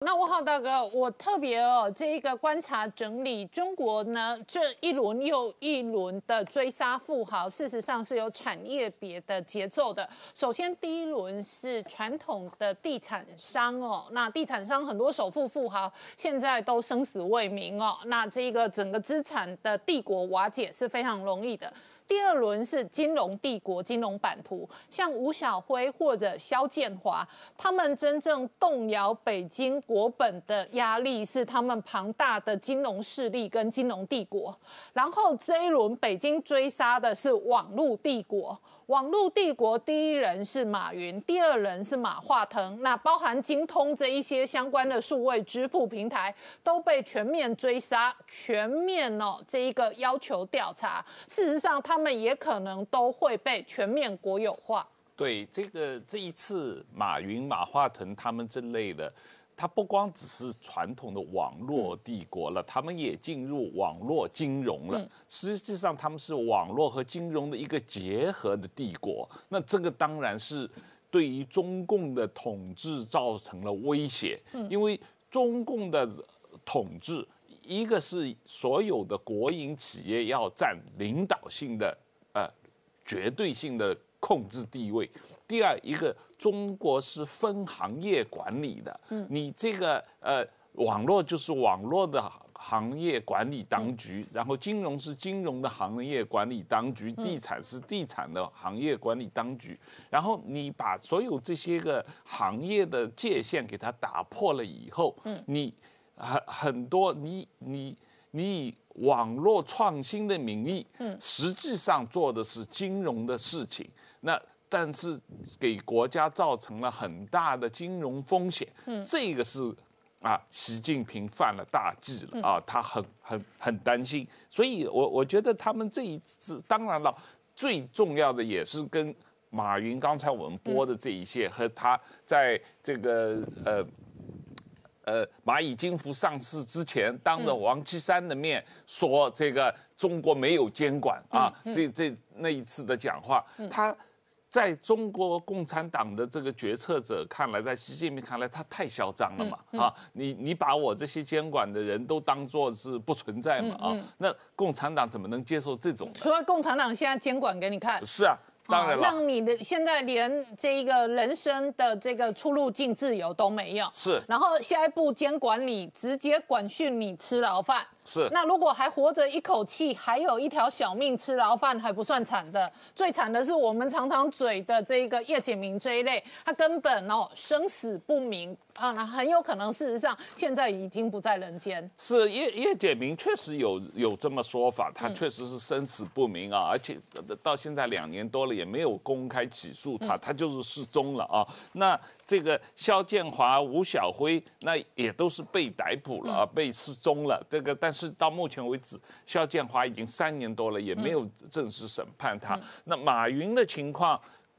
那我好大哥，我特别哦，这一个观察整理，中国呢这一轮又一轮的追杀富豪，事实上是有产业别的节奏的。首先第一轮是传统的地产商哦，那地产商很多首富富豪现在都生死未明哦，那这个整个资产的帝国瓦解是非常容易的。第二轮是金融帝国、金融版图，像吴晓辉或者肖建华，他们真正动摇北京国本的压力是他们庞大的金融势力跟金融帝国。然后这一轮北京追杀的是网络帝国。网络帝国第一人是马云，第二人是马化腾，那包含精通这一些相关的数位支付平台都被全面追杀，全面哦这一个要求调查。事实上，他们也可能都会被全面国有化。对这个这一次，马云、马化腾他们这类的。它不光只是传统的网络帝国了，他们也进入网络金融了。实际上，他们是网络和金融的一个结合的帝国。那这个当然是对于中共的统治造成了威胁，因为中共的统治，一个是所有的国营企业要占领导性的呃绝对性的控制地位。第二一个，中国是分行业管理的，嗯，你这个呃，网络就是网络的行业管理当局，然后金融是金融的行业管理当局，地产是地产的行业管理当局，然后你把所有这些个行业的界限给它打破了以后，嗯，你很很多你你你以网络创新的名义，嗯，实际上做的是金融的事情，那。但是给国家造成了很大的金融风险，嗯，这个是啊，习近平犯了大忌了啊，他很很很担心，所以我我觉得他们这一次，当然了，最重要的也是跟马云刚才我们播的这一些和他在这个呃呃蚂蚁金服上市之前，当着王岐山的面说这个中国没有监管啊，这这那一次的讲话，他。在中国共产党的这个决策者看来，在习近平看来，他太嚣张了嘛？啊，你你把我这些监管的人都当做是不存在嘛？啊，那共产党怎么能接受这种？除了共产党现在监管给你看？是啊，当然了，让你的现在连这一个人生的这个出入境自由都没有。是，然后下一步监管你，直接管训你吃牢饭。是，那如果还活着一口气，还有一条小命吃牢饭还不算惨的，最惨的是我们常常嘴的这个叶简明这一类，他根本哦生死不明。啊，很有可能事实上现在已经不在人间。是叶叶简明确实有有这么说法，他确实是生死不明啊，而且到现在两年多了也没有公开起诉他，他就是失踪了啊。那这个肖建华、吴晓辉那也都是被逮捕了啊，被失踪了。这个但是。是到目前为止，肖建华已经三年多了，也没有正式审判他。那马云的情况，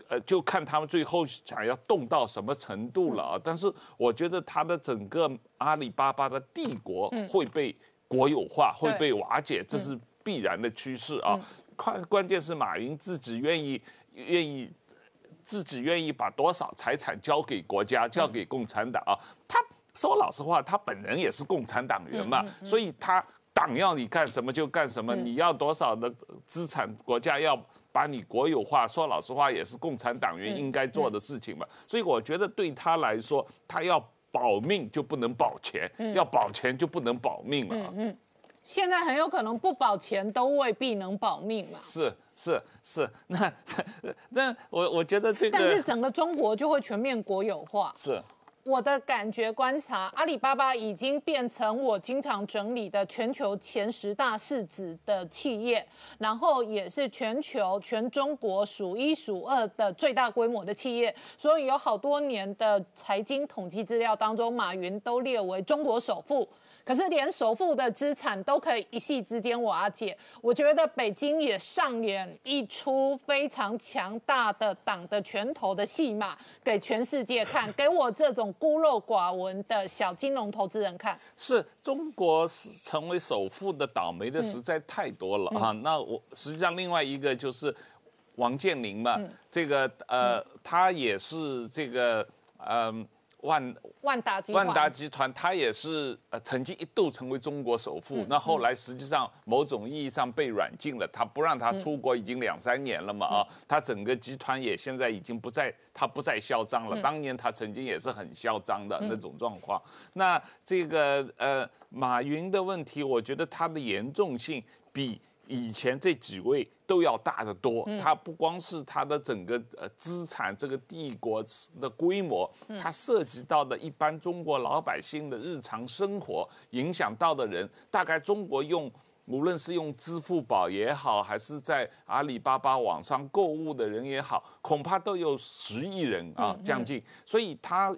呃，就看他们最后想要动到什么程度了啊。但是我觉得他的整个阿里巴巴的帝国会被国有化，会被瓦解，这是必然的趋势啊。关关键是马云自己愿意愿意自己愿意把多少财产交给国家，交给共产党啊？他。说老实话，他本人也是共产党员嘛，所以他党要你干什么就干什么，你要多少的资产，国家要把你国有化。说老实话，也是共产党员应该做的事情嘛。所以我觉得对他来说，他要保命就不能保钱，要保钱就不能保命了。嗯嗯，现在很有可能不保钱都未必能保命嘛。是是是，那 那我我觉得这个，但是整个中国就会全面国有化。是。我的感觉观察，阿里巴巴已经变成我经常整理的全球前十大市值的企业，然后也是全球全中国数一数二的最大规模的企业。所以有好多年的财经统计资料当中，马云都列为中国首富。可是连首富的资产都可以一夕之间瓦解，我觉得北京也上演一出非常强大的党的拳头的戏码，给全世界看，给我这种孤陋寡闻的小金融投资人看。是中国成为首富的倒霉的实在太多了啊！那我实际上另外一个就是王健林嘛，这个呃，他也是这个嗯。万万达集团，万达集团，它也是呃曾经一度成为中国首富，那后来实际上某种意义上被软禁了，他不让他出国已经两三年了嘛啊，他整个集团也现在已经不再他不再嚣张了，当年他曾经也是很嚣张的那种状况。那这个呃马云的问题，我觉得他的严重性比。以前这几位都要大得多，它不光是它的整个呃资产，这个帝国的规模，它涉及到的一般中国老百姓的日常生活，影响到的人，大概中国用无论是用支付宝也好，还是在阿里巴巴网上购物的人也好，恐怕都有十亿人啊，将近，所以他。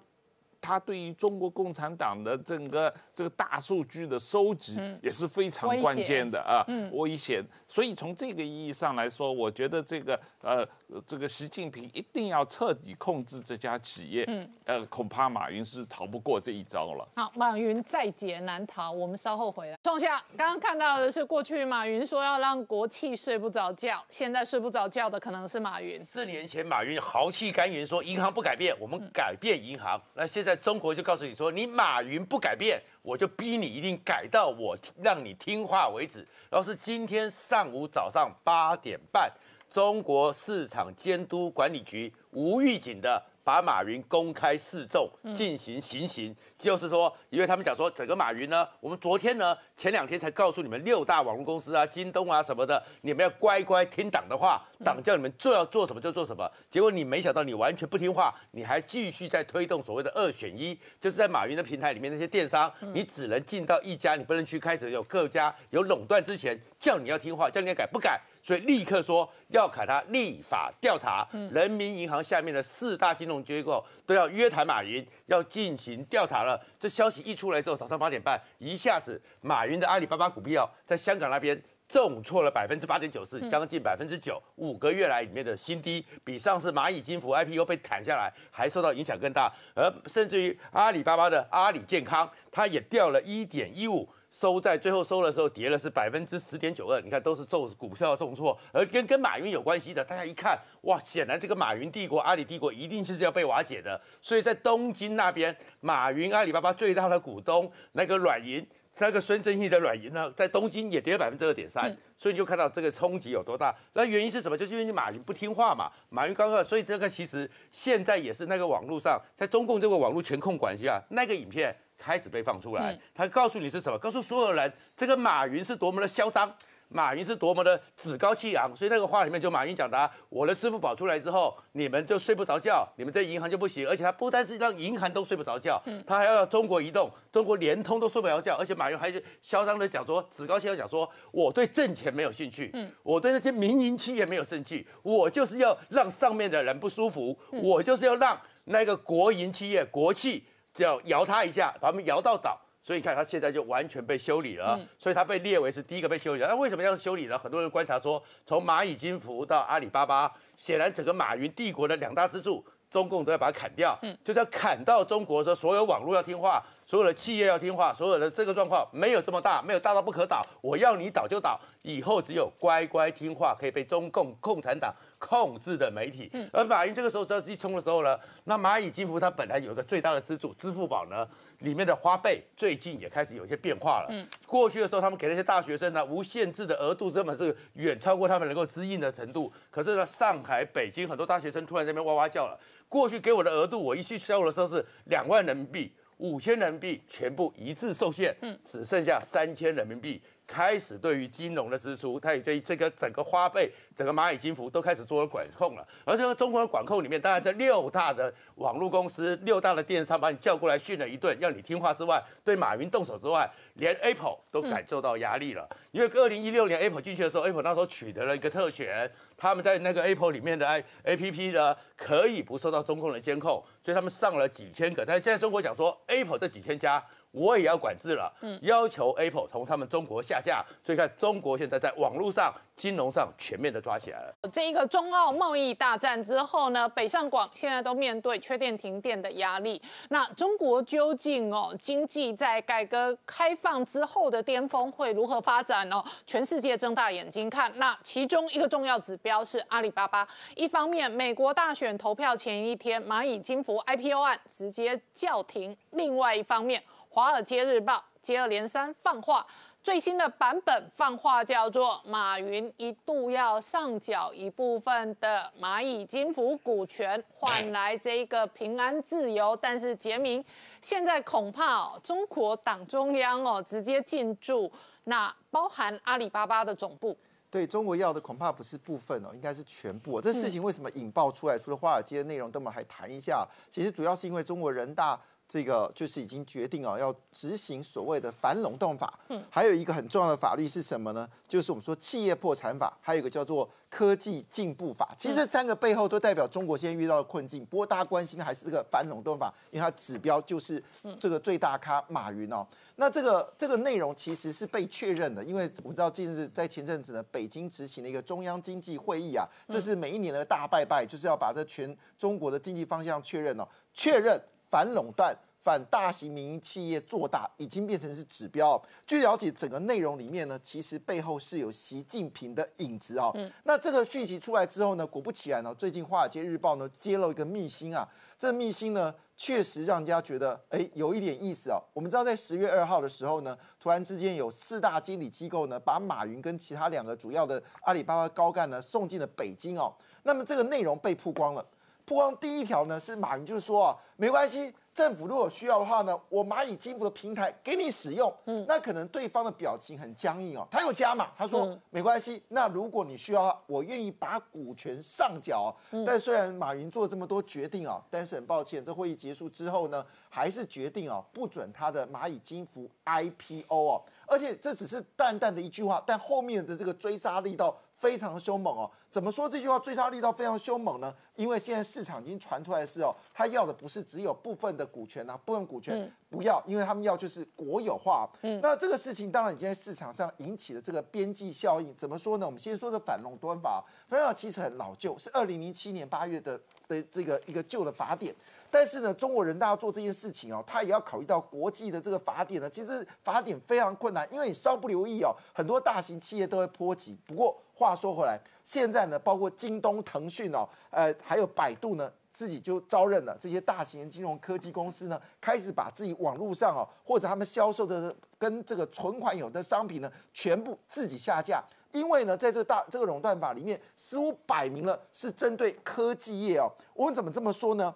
他对于中国共产党的整个这个大数据的收集也是非常关键的啊，危险。所以从这个意义上来说，我觉得这个呃，这个习近平一定要彻底控制这家企业，嗯呃，恐怕马云是逃不过这一招了。好，马云在劫难逃，我们稍后回来。仲夏刚刚看到的是过去马云说要让国企睡不着觉，现在睡不着觉的可能是马云。四年前马云豪气干云说银行不改变，我们改变银行。那现。在中国就告诉你说，你马云不改变，我就逼你一定改到我让你听话为止。然后是今天上午早上八点半，中国市场监督管理局无预警的。把马云公开示众进行行刑，就是说，因为他们讲说，整个马云呢，我们昨天呢，前两天才告诉你们六大网络公司啊，京东啊什么的，你们要乖乖听党的话，党叫你们做要做什么就做什么。结果你没想到，你完全不听话，你还继续在推动所谓的二选一，就是在马云的平台里面那些电商，你只能进到一家，你不能去开始有各家有垄断之前，叫你要听话，叫你要改不改。所以立刻说要砍他立法调查，人民银行下面的四大金融机构都要约谈马云，要进行调查了。这消息一出来之后，早上八点半，一下子马云的阿里巴巴股票在香港那边重挫了百分之八点九四，将近百分之九，五个月来里面的新低，比上次蚂蚁金服 IPO 被砍下来还受到影响更大。而甚至于阿里巴巴的阿里健康，它也掉了一点一五。收在最后收的时候跌了是百分之十点九二，你看都是重股票重挫，而跟跟马云有关系的，大家一看哇，显然这个马云帝国、阿里帝国一定是要被瓦解的。所以在东京那边，马云阿里巴巴最大的股东那个软银，那个孙正义的软银呢，在东京也跌了百分之二点三，所以你就看到这个冲击有多大。那原因是什么？就是因为你马云不听话嘛，马云刚刚，所以这个其实现在也是那个网络上，在中共这个网络全控管下，那个影片。开始被放出来，他告诉你是什么？告诉所有人，这个马云是多么的嚣张，马云是多么的趾高气扬。所以那个话里面就马云讲的，啊我的支付宝出来之后，你们就睡不着觉，你们这银行就不行。而且他不单是让银行都睡不着觉，他还要让中国移动、中国联通都睡不着觉。而且马云还是嚣张的讲说，趾高气扬讲说，我对挣钱没有兴趣，我对那些民营企业没有兴趣，我就是要让上面的人不舒服，我就是要让那个国营企业、国企。只要摇它一下，把它们摇到倒，所以你看它现在就完全被修理了，所以它被列为是第一个被修理。那为什么要修理呢？很多人观察说，从蚂蚁金服到阿里巴巴，显然整个马云帝国的两大支柱，中共都要把它砍掉，嗯就是要砍到中国说所有网络要听话，所有的企业要听话，所有的这个状况没有这么大，没有大到不可倒，我要你倒就倒，以后只有乖乖听话可以被中共共产党。控制的媒体，嗯而马云这个时候着急冲的时候呢，那蚂蚁金服它本来有一个最大的支柱支付宝呢，里面的花呗最近也开始有些变化了。嗯，过去的时候他们给那些大学生呢无限制的额度，根本是远超过他们能够支应的程度。可是呢，上海、北京很多大学生突然这边哇哇叫了，过去给我的额度，我一去销的时候是两万人民币、五千人民币，全部一致受限，嗯，只剩下三千人民币。开始对于金融的支出，它也对这个整个花呗、整个蚂蚁金服都开始做了管控了。而这个中国的管控里面，当然这六大的网络公司、六大的电商把你叫过来训了一顿，要你听话之外，对马云动手之外，连 Apple 都感受到压力了。因为二零一六年 Apple 进去的时候，Apple 那时候取得了一个特权，他们在那个 Apple 里面的 A P P 呢，可以不受到中共的监控，所以他们上了几千个。但是现在中国讲说，Apple 这几千家。我也要管制了，要求 Apple 从他们中国下架。所以看中国现在在网络上、金融上全面的抓起来了。这一个中澳贸易大战之后呢，北上广现在都面对缺电停电的压力。那中国究竟哦经济在改革开放之后的巅峰会如何发展呢？全世界睁大眼睛看。那其中一个重要指标是阿里巴巴。一方面，美国大选投票前一天，蚂蚁金服 IPO 案直接叫停；另外一方面，《华尔街日报》接二连三放话，最新的版本放话叫做马云一度要上缴一部分的蚂蚁金服股权，换来这个平安自由。但是杰明现在恐怕哦，中国党中央哦直接进驻，那包含阿里巴巴的总部。对中国要的恐怕不是部分哦，应该是全部。这事情为什么引爆出来？除了华尔街的内容，等我们还谈一下。其实主要是因为中国人大。这个就是已经决定啊，要执行所谓的反垄断法。嗯，还有一个很重要的法律是什么呢？就是我们说企业破产法，还有一个叫做科技进步法。其实这三个背后都代表中国现在遇到的困境。不过大家关心的还是这个反垄断法，因为它指标就是这个最大咖马云哦。那这个这个内容其实是被确认的，因为我们知道近日在前阵子呢，北京执行了一个中央经济会议啊，这是每一年的大拜拜，就是要把这全中国的经济方向确认哦，确认。反垄断、反大型民营企业做大，已经变成是指标。据了解，整个内容里面呢，其实背后是有习近平的影子哦。那这个讯息出来之后呢，果不其然呢，最近《华尔街日报》呢揭露一个秘辛啊。这秘辛呢，确实让人家觉得哎，有一点意思哦。我们知道，在十月二号的时候呢，突然之间有四大经理机构呢，把马云跟其他两个主要的阿里巴巴高干呢送进了北京哦。那么这个内容被曝光了。曝光第一条呢是马云就是说啊，没关系，政府如果需要的话呢，我蚂蚁金服的平台给你使用。嗯，那可能对方的表情很僵硬哦，他有加码，他说没关系，那如果你需要，我愿意把股权上缴。但虽然马云做这么多决定啊，但是很抱歉，这会议结束之后呢，还是决定啊不准他的蚂蚁金服 IPO 哦，而且这只是淡淡的一句话，但后面的这个追杀力道。非常凶猛哦！怎么说这句话追杀力道非常凶猛呢？因为现在市场已经传出来的是哦，他要的不是只有部分的股权啊，部分股权不要，因为他们要就是国有化。嗯，那这个事情当然已经在市场上引起了这个边际效应。怎么说呢？我们先说这反垄断法，反垄断法其实很老旧，是二零零七年八月的的这个一个旧的法典。但是呢，中国人大要做这件事情哦，他也要考虑到国际的这个法典呢。其实法典非常困难，因为你稍不留意哦，很多大型企业都会波及。不过话说回来，现在呢，包括京东、腾讯哦，呃，还有百度呢，自己就招认了这些大型金融科技公司呢，开始把自己网络上哦，或者他们销售的跟这个存款有的商品呢，全部自己下架。因为呢，在这个大这个垄断法里面，似乎摆明了是针对科技业哦。我们怎么这么说呢？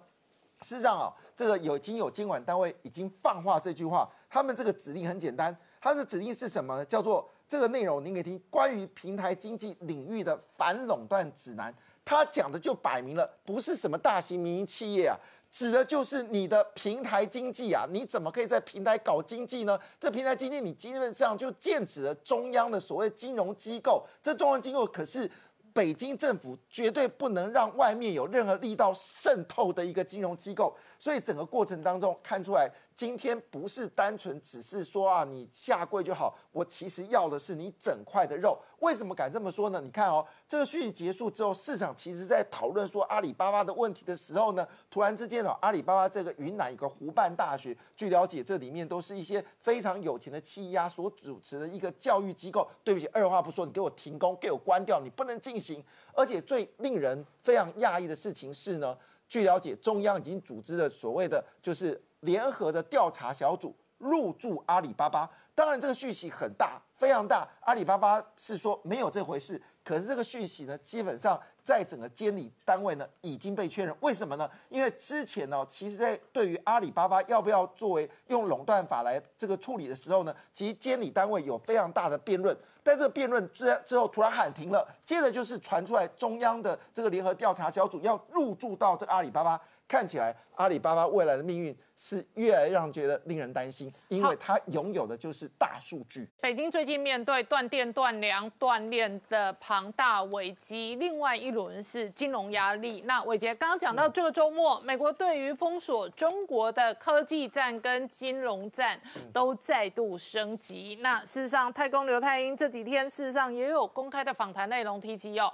事实上啊，这个有已经有监管单位已经放话这句话，他们这个指令很简单，他的指令是什么呢？叫做这个内容，您可以听关于平台经济领域的反垄断指南。他讲的就摆明了，不是什么大型民营企业啊，指的就是你的平台经济啊。你怎么可以在平台搞经济呢？这平台经济你基本上就剑指了中央的所谓金融机构，这中央机构可是。北京政府绝对不能让外面有任何力道渗透的一个金融机构，所以整个过程当中看出来。今天不是单纯只是说啊，你下跪就好。我其实要的是你整块的肉。为什么敢这么说呢？你看哦，这个讯息结束之后，市场其实在讨论说阿里巴巴的问题的时候呢，突然之间哦，阿里巴巴这个云南一个湖畔大学，据了解这里面都是一些非常有钱的企业所主持的一个教育机构。对不起，二话不说，你给我停工，给我关掉，你不能进行。而且最令人非常讶异的事情是呢，据了解，中央已经组织了所谓的就是。联合的调查小组入驻阿里巴巴，当然这个讯息很大，非常大。阿里巴巴是说没有这回事，可是这个讯息呢，基本上在整个监理单位呢已经被确认。为什么呢？因为之前呢，其实在对于阿里巴巴要不要作为用垄断法来这个处理的时候呢，其实监理单位有非常大的辩论。但这个辩论之之后，突然喊停了，接着就是传出来中央的这个联合调查小组要入驻到这个阿里巴巴。看起来阿里巴巴未来的命运是越来越让人觉得令人担心，因为它拥有的就是大数据。北京最近面对断电、断粮、断链的庞大危机，另外一轮是金融压力。那伟杰刚刚讲到这个周末，美国对于封锁中国的科技战跟金融战都再度升级。那事实上，太空刘太英这几天事实上也有公开的访谈内容提及哦。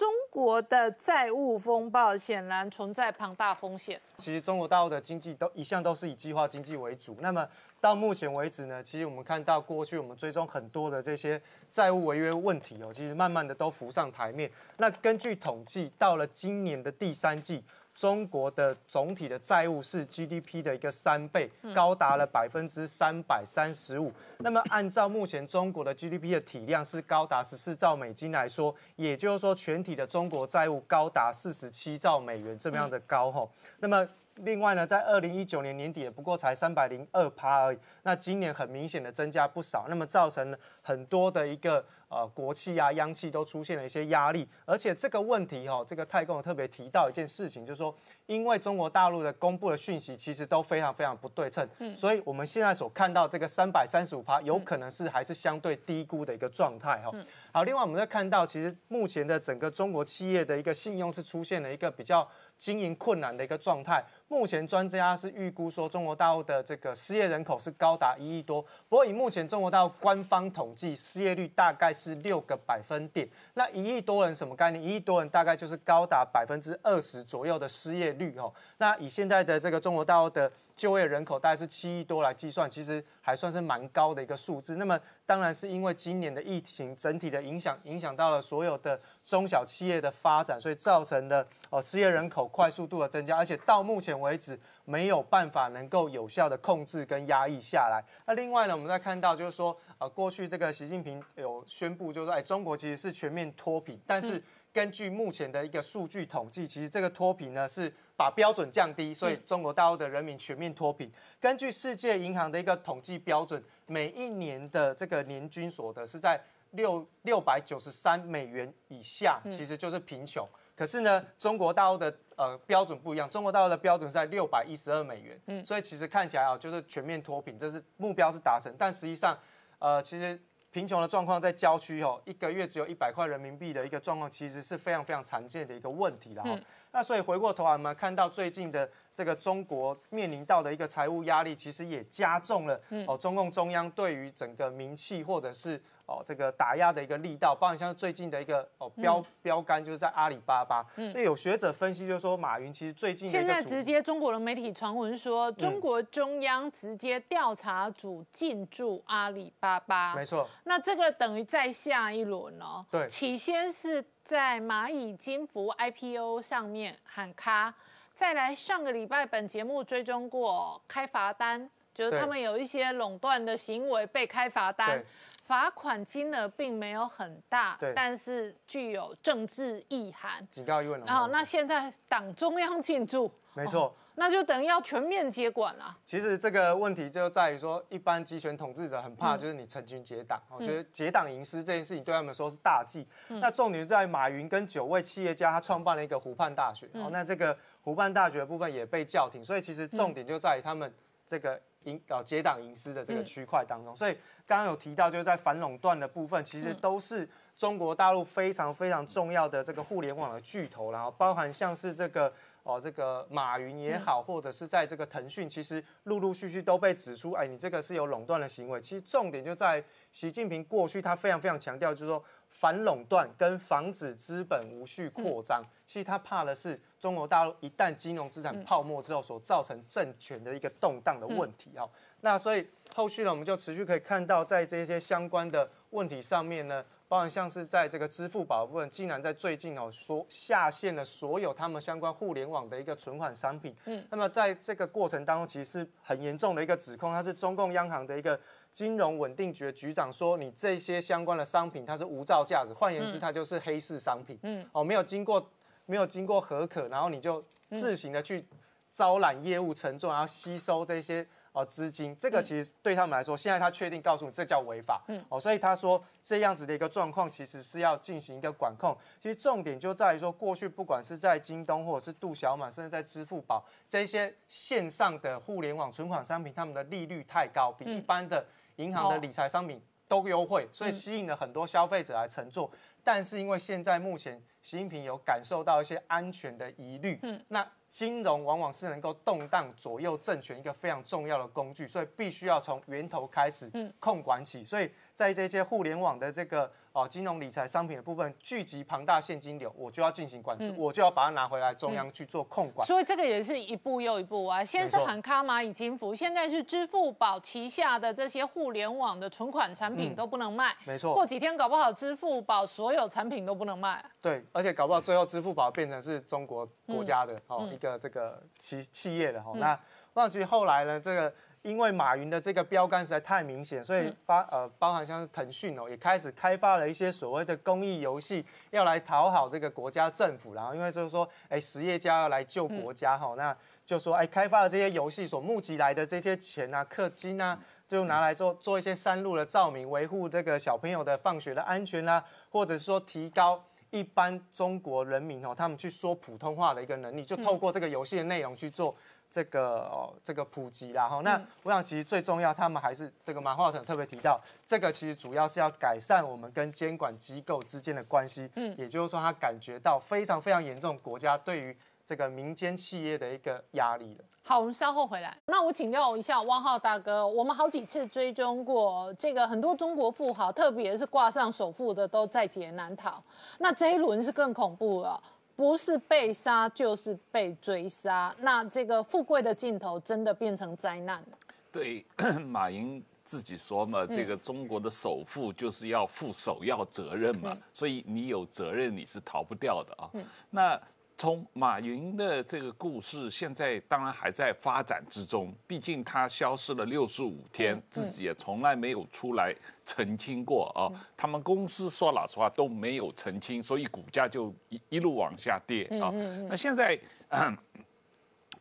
中国的债务风暴显然存在庞大风险。其实中国大陆的经济都一向都是以计划经济为主。那么到目前为止呢，其实我们看到过去我们追踪很多的这些债务违约问题哦，其实慢慢的都浮上台面。那根据统计，到了今年的第三季。中国的总体的债务是 GDP 的一个三倍，高达了百分之三百三十五。那么按照目前中国的 GDP 的体量是高达十四兆美金来说，也就是说全体的中国债务高达四十七兆美元这么样的高吼。那么另外呢，在二零一九年年底也不过才三百零二趴而已，那今年很明显的增加不少，那么造成了很多的一个。呃，国企啊、央企都出现了一些压力，而且这个问题哈，这个太公特别提到一件事情，就是说，因为中国大陆的公布的讯息其实都非常非常不对称，嗯，所以我们现在所看到这个三百三十五趴，有可能是还是相对低估的一个状态哈。好，另外我们在看到，其实目前的整个中国企业的一个信用是出现了一个比较。经营困难的一个状态，目前专家是预估说，中国大陆的这个失业人口是高达一亿多。不过以目前中国大陆官方统计，失业率大概是六个百分点。那一亿多人什么概念？一亿多人大概就是高达百分之二十左右的失业率哦。那以现在的这个中国大陆的就业人口大概是七亿多来计算，其实还算是蛮高的一个数字。那么当然是因为今年的疫情整体的影响，影响到了所有的中小企业的发展，所以造成了哦失业人口快速度的增加，而且到目前为止没有办法能够有效的控制跟压抑下来。那另外呢，我们再看到就是说，呃，过去这个习近平有宣布，就是说，哎，中国其实是全面脱贫，但是根据目前的一个数据统计，其实这个脱贫呢是。把标准降低，所以中国大陆的人民全面脱贫。根据世界银行的一个统计标准，每一年的这个年均所得是在六六百九十三美元以下，其实就是贫穷。可是呢，中国大陆的呃标准不一样，中国大陆的标准是在六百一十二美元。嗯，所以其实看起来啊，就是全面脱贫，这是目标是达成，但实际上，呃，其实贫穷的状况在郊区哦，一个月只有一百块人民币的一个状况，其实是非常非常常见的一个问题了哈。那所以回过头来，我们看到最近的这个中国面临到的一个财务压力，其实也加重了哦，中共中央对于整个民气或者是哦这个打压的一个力道。包括像最近的一个哦标标杆，就是在阿里巴巴。那有学者分析就是说，马云其实最近现在直接中国的媒体传闻说，中国中央直接调查组进驻阿里巴巴。没错。那这个等于再下一轮哦。对。起先是。在蚂蚁金服 IPO 上面喊卡，再来上个礼拜本节目追踪过开罚单，就是他们有一些垄断的行为被开罚单，罚款金额并没有很大，但是具有政治意涵，警告意味。然后那现在党中央进驻，没错。那就等于要全面接管了。其实这个问题就在于说，一般集权统治者很怕就是你成群结党，我觉得结党营私这件事情对他们说是大忌。那重点在马云跟九位企业家，他创办了一个湖畔大学。哦，那这个湖畔大学的部分也被叫停，所以其实重点就在于他们这个营呃结党营私的这个区块当中。所以刚刚有提到，就是在反垄断的部分，其实都是中国大陆非常非常重要的这个互联网的巨头，然后包含像是这个。哦，这个马云也好，或者是在这个腾讯，其实陆陆续续都被指出，哎，你这个是有垄断的行为。其实重点就在习近平过去他非常非常强调，就是说反垄断跟防止资本无序扩张。其实他怕的是中国大陆一旦金融资产泡沫之后所造成政权的一个动荡的问题。哈，那所以后续呢，我们就持续可以看到，在这些相关的问题上面呢。包含像是在这个支付宝部分，竟然在最近哦说下线了所有他们相关互联网的一个存款商品。嗯，那么在这个过程当中，其实是很严重的一个指控，它是中共央行的一个金融稳定局局长说，你这些相关的商品它是无照价值，换言之，它就是黑市商品。嗯，哦，没有经过没有经过核可，然后你就自行的去招揽业务承做，然后吸收这些。哦资金，这个其实对他们来说，现在他确定告诉你这叫违法，嗯，哦，所以他说这样子的一个状况其实是要进行一个管控。其实重点就在于说，过去不管是在京东或者是度小满，甚至在支付宝这些线上的互联网存款商品，他们的利率太高，比一般的银行的理财商品都优惠，所以吸引了很多消费者来乘坐。但是因为现在目前习近平有感受到一些安全的疑虑，嗯，那金融往往是能够动荡左右政权一个非常重要的工具，所以必须要从源头开始控管起。所以在这些互联网的这个。哦，金融理财商品的部分聚集庞大现金流，我就要进行管制，我就要把它拿回来中央去做控管。所以这个也是一步又一步啊，先是喊卡蚂蚁金服，现在是支付宝旗下的这些互联网的存款产品都不能卖。没错，过几天搞不好支付宝所有产品都不能卖。对，而且搞不好最后支付宝变成是中国国家的哦一个这个企企业的哈。那那其实后来呢，这个。因为马云的这个标杆实在太明显，所以发呃包含像是腾讯哦，也开始开发了一些所谓的公益游戏，要来讨好这个国家政府。然后因为就是说，哎，实业家要来救国家哈，那就说哎，开发的这些游戏所募集来的这些钱啊、氪金啊，就拿来做做一些山路的照明，维护这个小朋友的放学的安全啊，或者说提高一般中国人民哦，他们去说普通话的一个能力，就透过这个游戏的内容去做。这个哦，这个普及啦哈，那我想其实最重要，他们还是这个马化腾特别提到，这个其实主要是要改善我们跟监管机构之间的关系，嗯，也就是说他感觉到非常非常严重国家对于这个民间企业的一个压力了。好，我们稍后回来。那我请教一下汪浩大哥，我们好几次追踪过这个很多中国富豪，特别是挂上首富的都在劫难逃，那这一轮是更恐怖了。不是被杀就是被追杀，那这个富贵的尽头真的变成灾难了。对，马云自己说嘛，这个中国的首富就是要负首要责任嘛，所以你有责任你是逃不掉的啊。那。从马云的这个故事，现在当然还在发展之中。毕竟他消失了六十五天，自己也从来没有出来澄清过啊。他们公司说老实话都没有澄清，所以股价就一一路往下跌啊。那现在。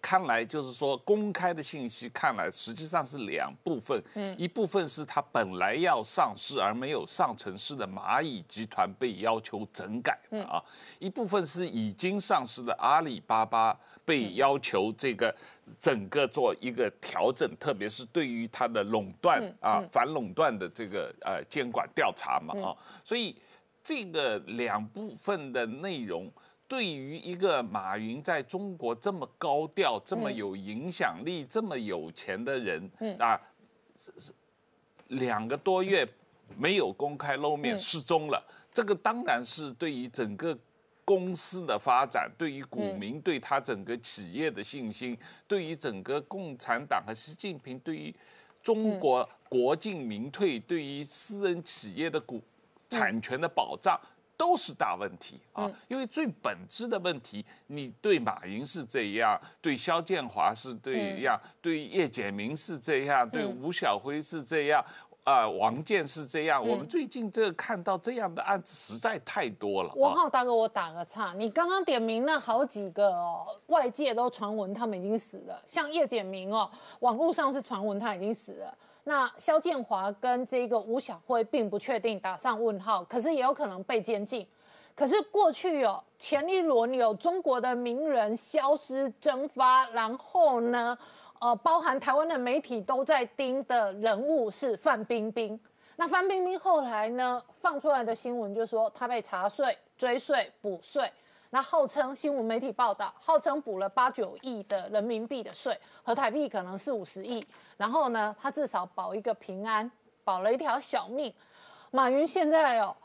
看来就是说，公开的信息看来实际上是两部分，嗯，一部分是它本来要上市而没有上成市的蚂蚁集团被要求整改啊，一部分是已经上市的阿里巴巴被要求这个整个做一个调整，特别是对于它的垄断啊反垄断的这个呃监管调查嘛啊，所以这个两部分的内容。对于一个马云在中国这么高调、这么有影响力、这么有钱的人啊，是两个多月没有公开露面、失踪了，这个当然是对于整个公司的发展、对于股民对他整个企业的信心、对于整个共产党和习近平对于中国国进民退、对于私人企业的股产权的保障。都是大问题啊！因为最本质的问题，你对马云是这样，对肖建华是这样，对叶简明是这样，对吴晓辉是这样，啊，王健是这样。我们最近这看到这样的案子实在太多了。王浩大哥，我打个岔，你刚刚点名那好几个哦，外界都传闻他们已经死了，像叶简明哦，网络上是传闻他已经死了。那肖建华跟这个吴小辉并不确定，打上问号，可是也有可能被监禁。可是过去有前一轮有中国的名人消失蒸发，然后呢，呃，包含台湾的媒体都在盯的人物是范冰冰。那范冰冰后来呢放出来的新闻就说她被查税、追税、补税。那号称新闻媒体报道，号称补了八九亿的人民币的税，和台币可能是五十亿。然后呢，他至少保一个平安，保了一条小命。马云现在哦，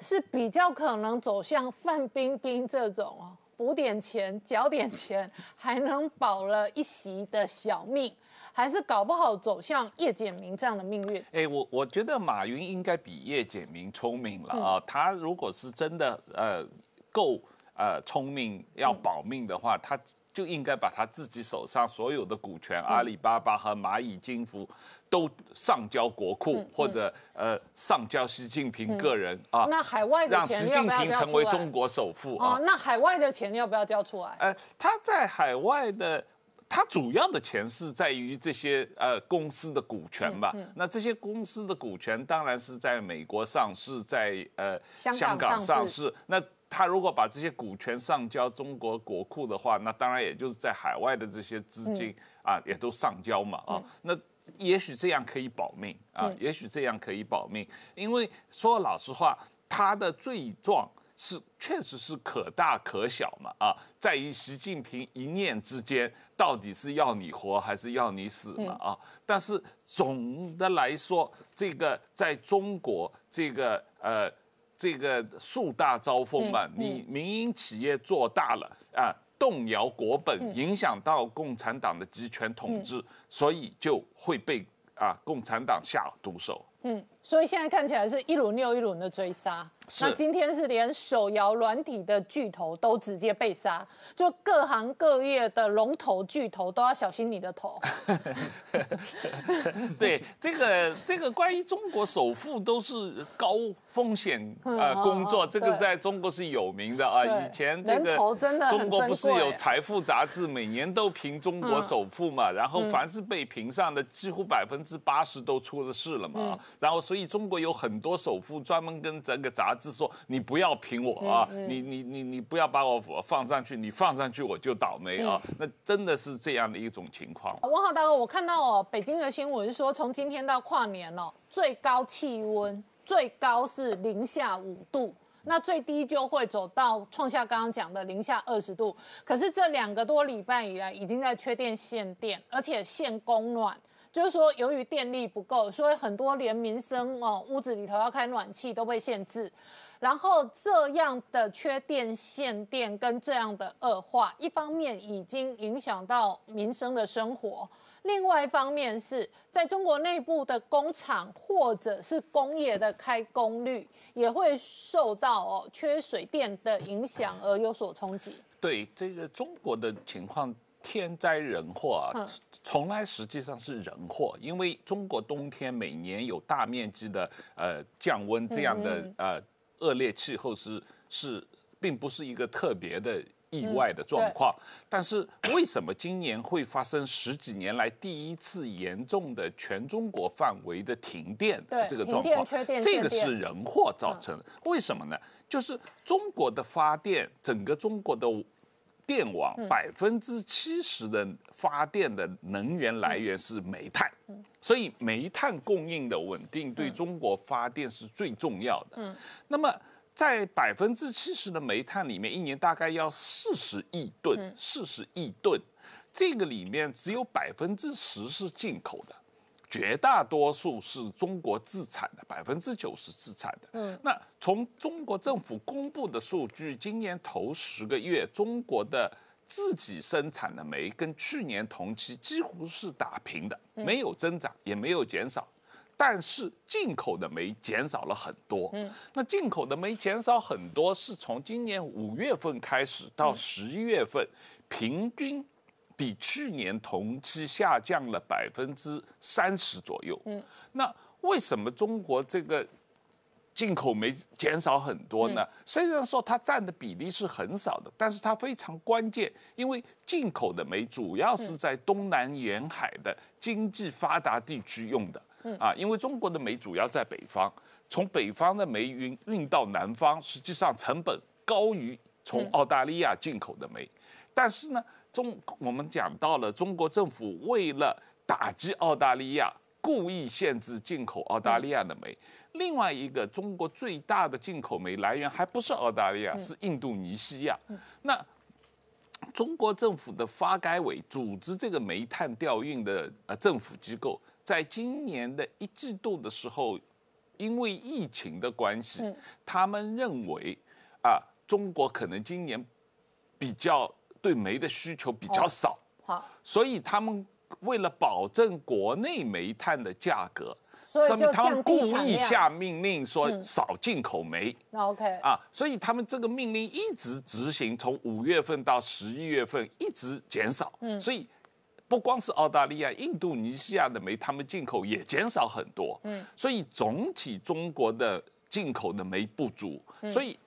是比较可能走向范冰冰这种哦，补点钱、缴点钱，还能保了一席的小命，还是搞不好走向叶简明这样的命运？哎，我我觉得马云应该比叶简明聪明了啊。他如果是真的呃够。呃，聪明要保命的话，他就应该把他自己手上所有的股权，阿里巴巴和蚂蚁金服，都上交国库，或者呃上交习近平个人啊。那海外的钱让习近平成为中国首富啊。那海外的钱要不要交出来？呃，他在海外的。他主要的钱是在于这些呃公司的股权吧。那这些公司的股权当然是在美国上市，在呃香港上市。那他如果把这些股权上交中国国库的话，那当然也就是在海外的这些资金啊也都上交嘛啊。那也许这样可以保命啊，也许这样可以保命，因为说老实话，他的罪状。是，确实是可大可小嘛，啊，在于习近平一念之间，到底是要你活还是要你死嘛，啊，但是总的来说，这个在中国，这个呃，这个树大招风嘛，你民营企业做大了啊，动摇国本，影响到共产党的集权统治，所以就会被啊共产党下毒手。嗯，所以现在看起来是一轮又一轮的追杀。那今天是连手摇软体的巨头都直接被杀，就各行各业的龙头巨头都要小心你的头。对，这个这个关于中国首富都是高风险呃工作，这个在中国是有名的啊。以前这个中国不是有财富杂志，每年都评中国首富嘛，然后凡是被评上的，几乎百分之八十都出了事了嘛。然后所以中国有很多首富专门跟这个杂。是说你不要评我啊，你你你你不要把我放上去，你放上去我就倒霉啊，那真的是这样的一种情况。王浩大哥，我看到哦，北京的新闻是说，从今天到跨年哦，最高气温最高是零下五度，那最低就会走到创下刚刚讲的零下二十度。可是这两个多礼拜以来，已经在缺电限电，而且限供暖。就是说，由于电力不够，所以很多连民生哦，屋子里头要开暖气都被限制。然后这样的缺电、限电跟这样的恶化，一方面已经影响到民生的生活，另外一方面是在中国内部的工厂或者是工业的开工率也会受到哦缺水电的影响而有所冲击。对这个中国的情况。天灾人祸啊，从来实际上是人祸，因为中国冬天每年有大面积的呃降温，这样的呃恶劣气候是是并不是一个特别的意外的状况。但是为什么今年会发生十几年来第一次严重的全中国范围的停电这个状况？这个是人祸造成的。为什么呢？就是中国的发电，整个中国的。电网百分之七十的发电的能源来源是煤炭，所以煤炭供应的稳定对中国发电是最重要的。嗯，那么在百分之七十的煤炭里面，一年大概要四十亿吨，四十亿吨，这个里面只有百分之十是进口的。绝大多数是中国自产的，百分之九十自产的。嗯，那从中国政府公布的数据，今年头十个月，中国的自己生产的煤跟去年同期几乎是打平的，没有增长，也没有减少。但是进口的煤减少了很多。嗯，那进口的煤减少很多，是从今年五月份开始到十一月份，平均。比去年同期下降了百分之三十左右。嗯，那为什么中国这个进口煤减少很多呢？虽然说它占的比例是很少的，但是它非常关键，因为进口的煤主要是在东南沿海的经济发达地区用的。嗯啊，因为中国的煤主要在北方，从北方的煤运运到南方，实际上成本高于从澳大利亚进口的煤，但是呢。中我们讲到了，中国政府为了打击澳大利亚，故意限制进口澳大利亚的煤。另外一个，中国最大的进口煤来源还不是澳大利亚，是印度尼西亚。那中国政府的发改委组织这个煤炭调运的呃政府机构，在今年的一季度的时候，因为疫情的关系，他们认为啊，中国可能今年比较。对煤的需求比较少，好，所以他们为了保证国内煤炭的价格，所以他们故意下命令说少进口煤。OK 啊，所以他们这个命令一直执行，从五月份到十一月份一直减少。嗯，所以不光是澳大利亚、印度尼西亚的煤，他们进口也减少很多。嗯，所以总体中国的进口的煤不足。所以，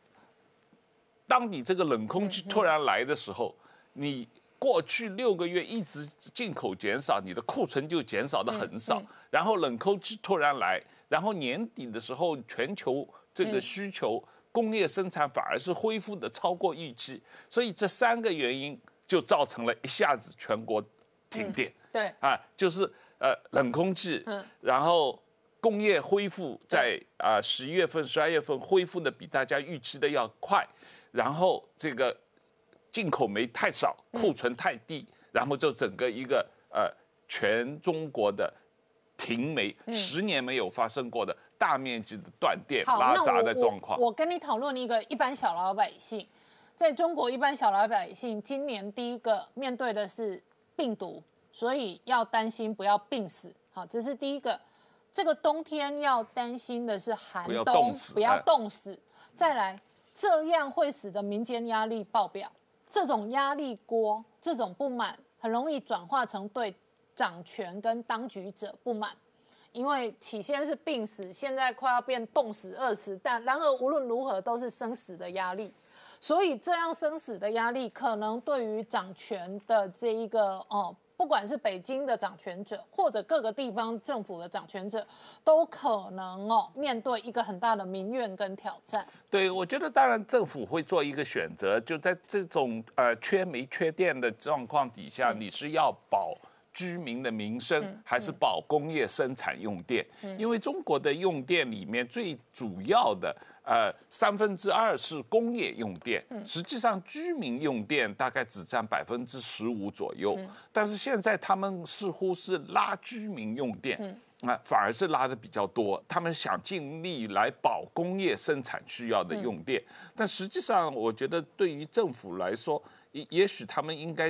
当你这个冷空气突然来的时候，你过去六个月一直进口减少，你的库存就减少的很少，然后冷空气突然来，然后年底的时候全球这个需求、工业生产反而是恢复的超过预期，所以这三个原因就造成了一下子全国停电。对，啊，就是呃冷空气，嗯。然后工业恢复在啊十一月份、十二月份恢复的比大家预期的要快，然后这个进口煤太少，嗯库存太低，然后就整个一个呃全中国的停煤，十年没有发生过的大面积的断电拉闸的状况我。我跟你讨论一个一般小老百姓，在中国一般小老百姓今年第一个面对的是病毒，所以要担心不要病死。好，这是第一个。这个冬天要担心的是寒不要冬，冻死不要哎冻死。再来，这样会使得民间压力爆表，这种压力锅，这种不满，很容易转化成对掌权跟当局者不满。因为起先是病死，现在快要变冻死、饿死，但然而无论如何都是生死的压力，所以这样生死的压力，可能对于掌权的这一个哦，不管是北京的掌权者，或者各个地方政府的掌权者，都可能哦面对一个很大的民怨跟挑战。对，我觉得当然政府会做一个选择，就在这种呃缺煤缺电的状况底下，你是要保居民的民生，还是保工业生产用电？因为中国的用电里面最主要的呃三分之二是工业用电，实际上居民用电大概只占百分之十五左右，但是现在他们似乎是拉居民用电。啊，反而是拉的比较多。他们想尽力来保工业生产需要的用电，但实际上，我觉得对于政府来说，也也许他们应该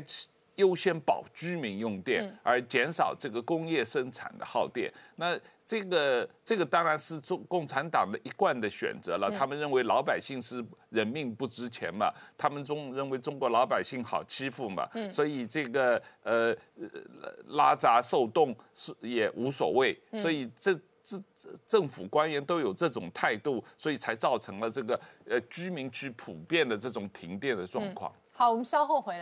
优先保居民用电，而减少这个工业生产的耗电。那这个这个当然是中共产党的一贯的选择了。他们认为老百姓是人命不值钱嘛，他们中认为中国老百姓好欺负嘛，所以这个呃呃拉闸受冻是也无所谓。所以这这政府官员都有这种态度，所以才造成了这个呃居民区普遍的这种停电的状况。好，我们稍后回来。